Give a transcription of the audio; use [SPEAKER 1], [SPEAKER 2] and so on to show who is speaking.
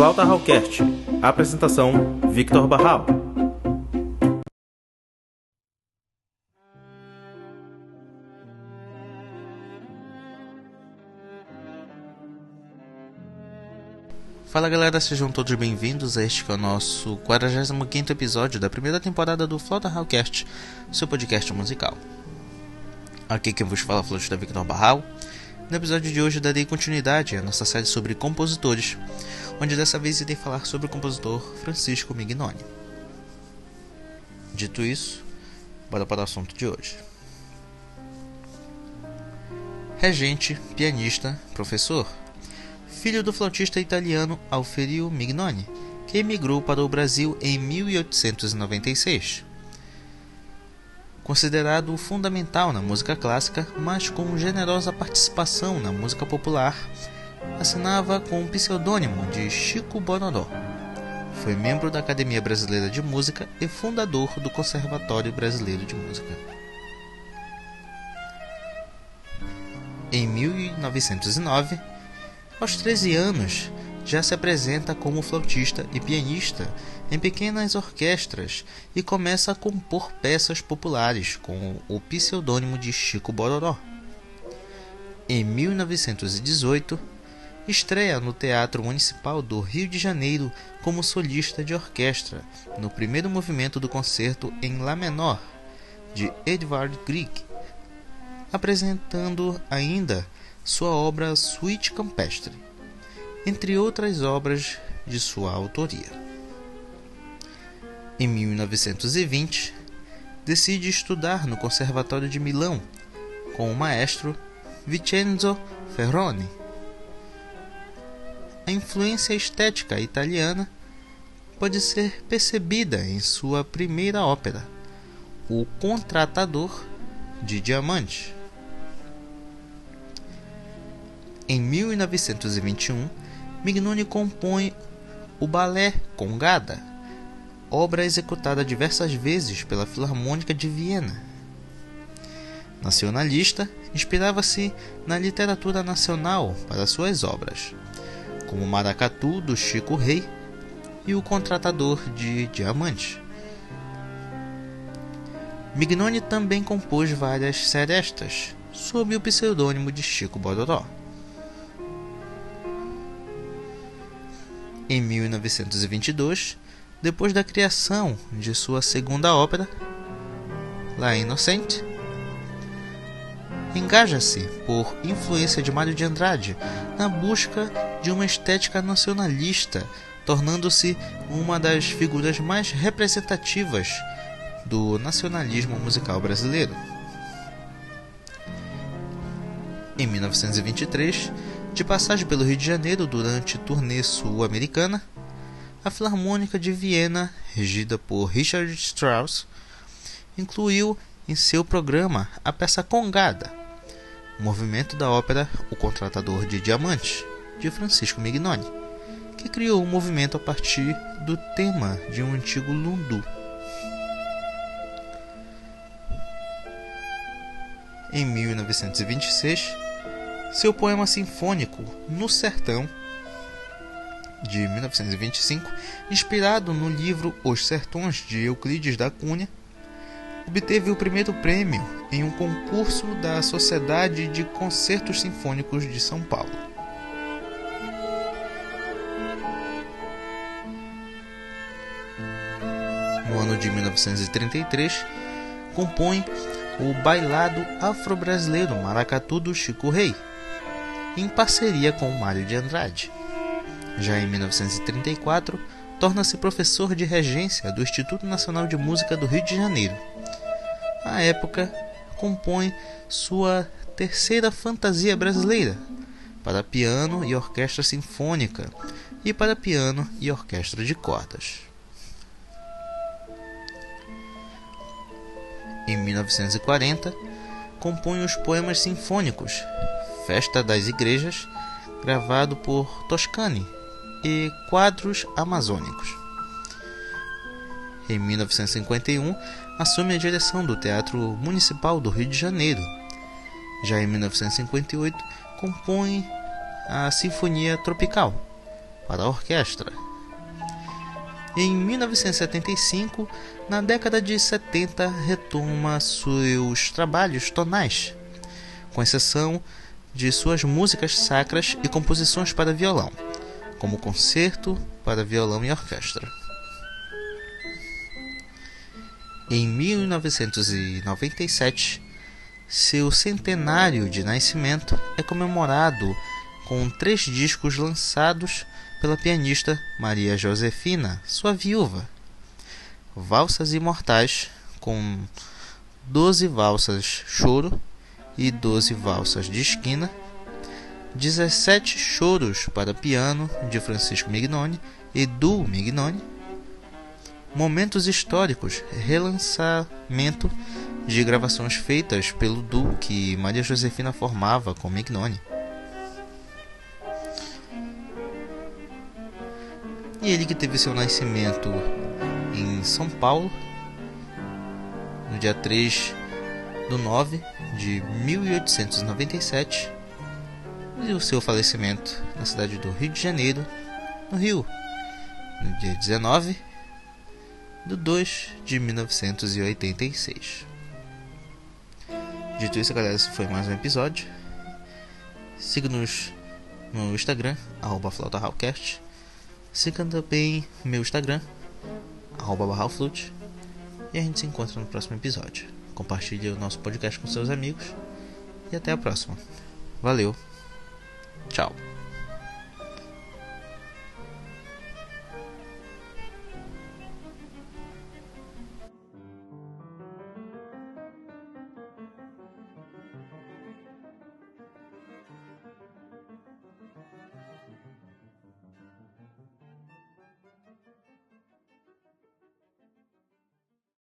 [SPEAKER 1] Flauta Hallcast. Apresentação: Victor Barral.
[SPEAKER 2] Fala galera, sejam todos bem-vindos a este que é o nosso 45 episódio da primeira temporada do Flauta Hallcast, seu podcast musical. Aqui quem vos fala é o flautista Victor Barral. No episódio de hoje darei continuidade à nossa série sobre compositores, onde dessa vez irei falar sobre o compositor Francisco Mignoni. Dito isso, bora para o assunto de hoje. Regente, pianista, professor filho do flautista italiano Alferio Mignoni, que emigrou para o Brasil em 1896. Considerado fundamental na música clássica, mas com generosa participação na música popular, assinava com o pseudônimo de Chico Bororó. Foi membro da Academia Brasileira de Música e fundador do Conservatório Brasileiro de Música. Em 1909, aos 13 anos, já se apresenta como flautista e pianista em pequenas orquestras e começa a compor peças populares com o pseudônimo de Chico Bororó. Em 1918, estreia no Teatro Municipal do Rio de Janeiro como solista de orquestra, no primeiro movimento do concerto em Lá menor, de Edvard Grieg, apresentando ainda sua obra Suite Campestre, entre outras obras de sua autoria. Em 1920, decide estudar no Conservatório de Milão com o maestro Vincenzo Ferroni. A influência estética italiana pode ser percebida em sua primeira ópera, O Contratador de Diamante Em 1921, Mignoni compõe o Balé Congada, obra executada diversas vezes pela Filarmônica de Viena. Nacionalista, inspirava-se na literatura nacional para suas obras, como Maracatu do Chico Rei e O Contratador de Diamante. Mignoni também compôs várias serestas sob o pseudônimo de Chico Bororó. em 1922, depois da criação de sua segunda ópera, La Innocente, engaja-se, por influência de Mário de Andrade, na busca de uma estética nacionalista, tornando-se uma das figuras mais representativas do nacionalismo musical brasileiro. Em 1923, de passagem pelo Rio de Janeiro durante turnê sul-americana, a Filarmônica de Viena, regida por Richard Strauss, incluiu em seu programa a peça Congada, movimento da ópera O Contratador de Diamantes, de Francisco Mignoni, que criou o movimento a partir do tema de um antigo lundu. Em 1926, seu poema sinfônico No Sertão, de 1925, inspirado no livro Os Sertões de Euclides da Cunha, obteve o primeiro prêmio em um concurso da Sociedade de Concertos Sinfônicos de São Paulo. No ano de 1933, compõe o Bailado Afro-Brasileiro Maracatu do Chico Rei, em parceria com Mário de Andrade. Já em 1934, torna-se professor de regência do Instituto Nacional de Música do Rio de Janeiro. À época, compõe sua terceira fantasia brasileira, para piano e orquestra sinfônica, e para piano e orquestra de cordas. Em 1940, compõe os poemas sinfônicos Festa das Igrejas, gravado por Toscani, e Quadros Amazônicos. Em 1951, assume a direção do Teatro Municipal do Rio de Janeiro. Já em 1958, compõe a Sinfonia Tropical, para a orquestra. Em 1975, na década de 70, retoma seus trabalhos tonais, com exceção de suas músicas sacras e composições para violão, como concerto para violão e orquestra. Em 1997, seu centenário de nascimento é comemorado com três discos lançados pela pianista Maria Josefina, sua viúva. Valsas Imortais, com 12 valsas choro e 12 valsas de esquina, 17 choros para piano de Francisco Mignoni e Du Mignoni, Momentos históricos, relançamento de gravações feitas pelo duo que Maria Josefina formava com Mignoni. E ele que teve seu nascimento em São Paulo, no dia 3 do 9 de 1897, e o seu falecimento na cidade do Rio de Janeiro, no Rio, no dia 19 de 2 de 1986. Dito isso, galera, esse foi mais um episódio. Siga-nos no Instagram, arroba Siga também meu Instagram, arroba barralflute. E a gente se encontra no próximo episódio. Compartilhe o nosso podcast com seus amigos. E até a próxima. Valeu. Tchau.